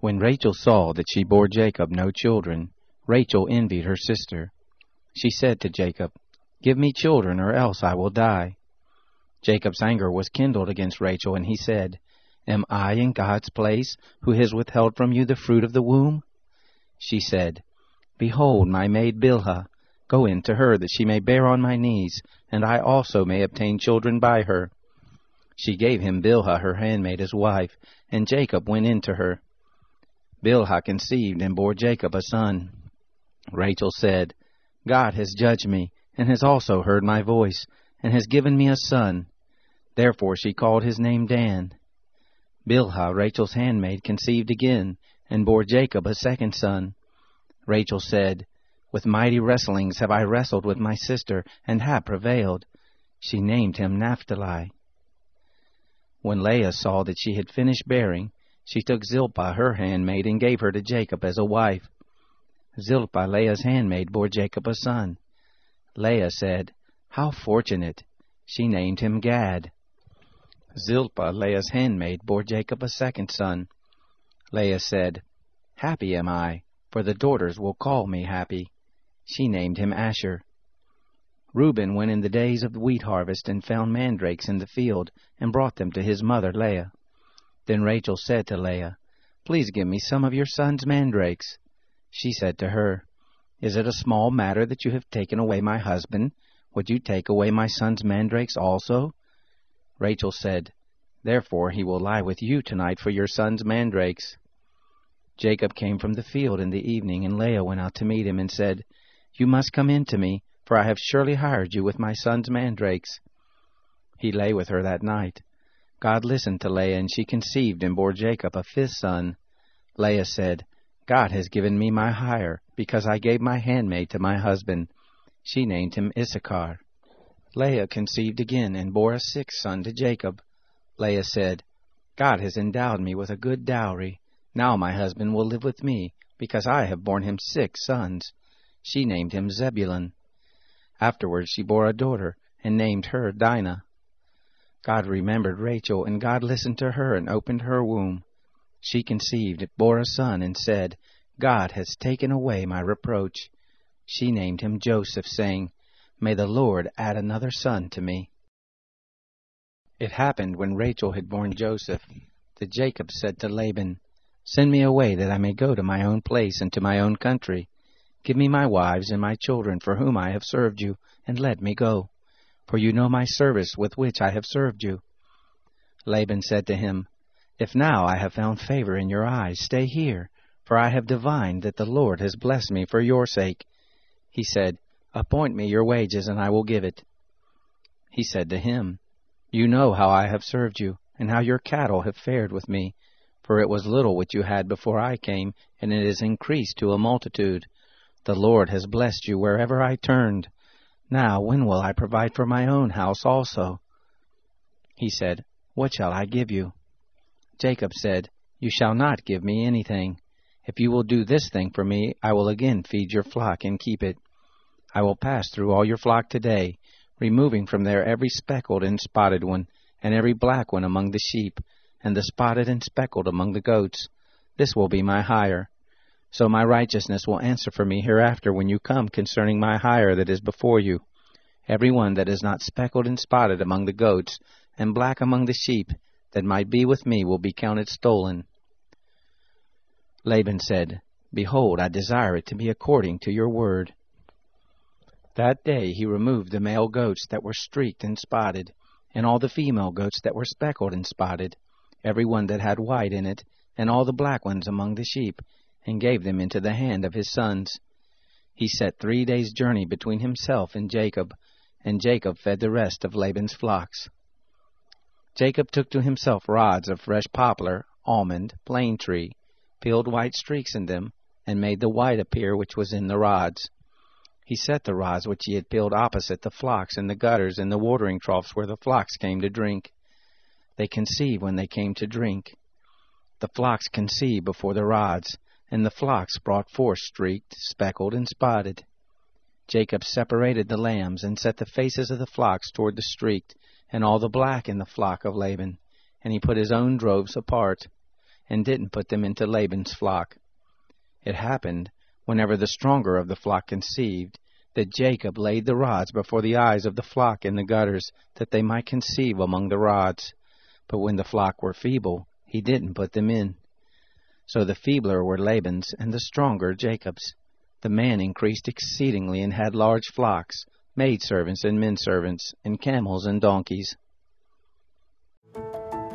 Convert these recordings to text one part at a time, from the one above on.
When Rachel saw that she bore Jacob no children, Rachel envied her sister. She said to Jacob, Give me children, or else I will die. Jacob's anger was kindled against Rachel, and he said, Am I in God's place, who has withheld from you the fruit of the womb? She said, Behold, my maid Bilhah, go in to her, that she may bear on my knees, and I also may obtain children by her. She gave him Bilhah her handmaid as wife, and Jacob went in to her. Bilhah conceived and bore Jacob a son. Rachel said, God has judged me, and has also heard my voice, and has given me a son. Therefore she called his name Dan. Bilhah, Rachel's handmaid, conceived again, and bore Jacob a second son. Rachel said, With mighty wrestlings have I wrestled with my sister, and have prevailed. She named him Naphtali. When Leah saw that she had finished bearing, she took Zilpah her handmaid, and gave her to Jacob as a wife. Zilpah, Leah's handmaid, bore Jacob a son. Leah said, How fortunate! She named him Gad. Zilpah, Leah's handmaid, bore Jacob a second son. Leah said, Happy am I, for the daughters will call me happy. She named him Asher. Reuben went in the days of the wheat harvest and found mandrakes in the field, and brought them to his mother Leah. Then Rachel said to Leah, Please give me some of your son's mandrakes. She said to her, Is it a small matter that you have taken away my husband? Would you take away my son's mandrakes also? Rachel said, Therefore he will lie with you tonight for your son's mandrakes. Jacob came from the field in the evening, and Leah went out to meet him, and said, You must come in to me, for I have surely hired you with my son's mandrakes. He lay with her that night. God listened to Leah, and she conceived and bore Jacob a fifth son. Leah said, God has given me my hire, because I gave my handmaid to my husband. She named him Issachar. Leah conceived again and bore a sixth son to Jacob. Leah said, God has endowed me with a good dowry. Now my husband will live with me, because I have borne him six sons. She named him Zebulun. Afterwards she bore a daughter, and named her Dinah. God remembered Rachel, and God listened to her and opened her womb. She conceived, it bore a son, and said, God has taken away my reproach. She named him Joseph, saying, May the Lord add another son to me. It happened when Rachel had borne Joseph that Jacob said to Laban, Send me away that I may go to my own place and to my own country. Give me my wives and my children for whom I have served you, and let me go. For you know my service with which I have served you. Laban said to him, If now I have found favor in your eyes, stay here, for I have divined that the Lord has blessed me for your sake. He said, Appoint me your wages, and I will give it. He said to him, You know how I have served you, and how your cattle have fared with me. For it was little which you had before I came, and it is increased to a multitude. The Lord has blessed you wherever I turned. Now when will I provide for my own house also? He said, What shall I give you? Jacob said, You shall not give me anything. If you will do this thing for me, I will again feed your flock and keep it. I will pass through all your flock today, removing from there every speckled and spotted one, and every black one among the sheep, and the spotted and speckled among the goats. This will be my hire. So my righteousness will answer for me hereafter when you come concerning my hire that is before you. Every one that is not speckled and spotted among the goats, and black among the sheep, that might be with me will be counted stolen. Laban said, Behold, I desire it to be according to your word. That day he removed the male goats that were streaked and spotted, and all the female goats that were speckled and spotted, every one that had white in it, and all the black ones among the sheep, and gave them into the hand of his sons. He set three days' journey between himself and Jacob, and Jacob fed the rest of Laban's flocks. Jacob took to himself rods of fresh poplar, almond, plane tree, peeled white streaks in them, and made the white appear which was in the rods. He set the rods which he had peeled opposite the flocks in the gutters and the watering troughs where the flocks came to drink. They conceived when they came to drink. The flocks conceived before the rods, and the flocks brought forth streaked, speckled, and spotted. Jacob separated the lambs, and set the faces of the flocks toward the streaked, and all the black in the flock of Laban, and he put his own droves apart, and didn't put them into Laban's flock. It happened, whenever the stronger of the flock conceived, that Jacob laid the rods before the eyes of the flock in the gutters, that they might conceive among the rods. But when the flock were feeble, he didn't put them in. So the feebler were Laban's, and the stronger Jacob's. The man increased exceedingly, and had large flocks, maidservants and menservants, and camels and donkeys.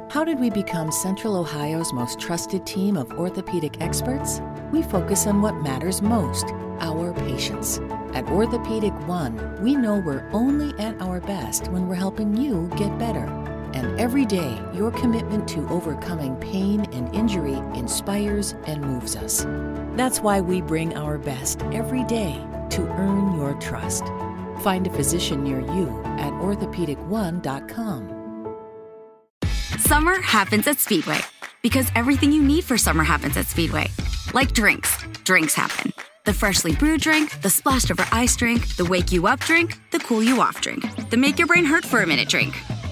How did we become Central Ohio's most trusted team of orthopedic experts? We focus on what matters most our patients. At Orthopedic One, we know we're only at our best when we're helping you get better. And every day, your commitment to overcoming pain and injury inspires and moves us. That's why we bring our best every day to earn your trust. Find a physician near you at orthopedic1.com. Summer happens at Speedway because everything you need for summer happens at Speedway. Like drinks, drinks happen. The freshly brewed drink, the splashed over ice drink, the wake you up drink, the cool you off drink, the make your brain hurt for a minute drink.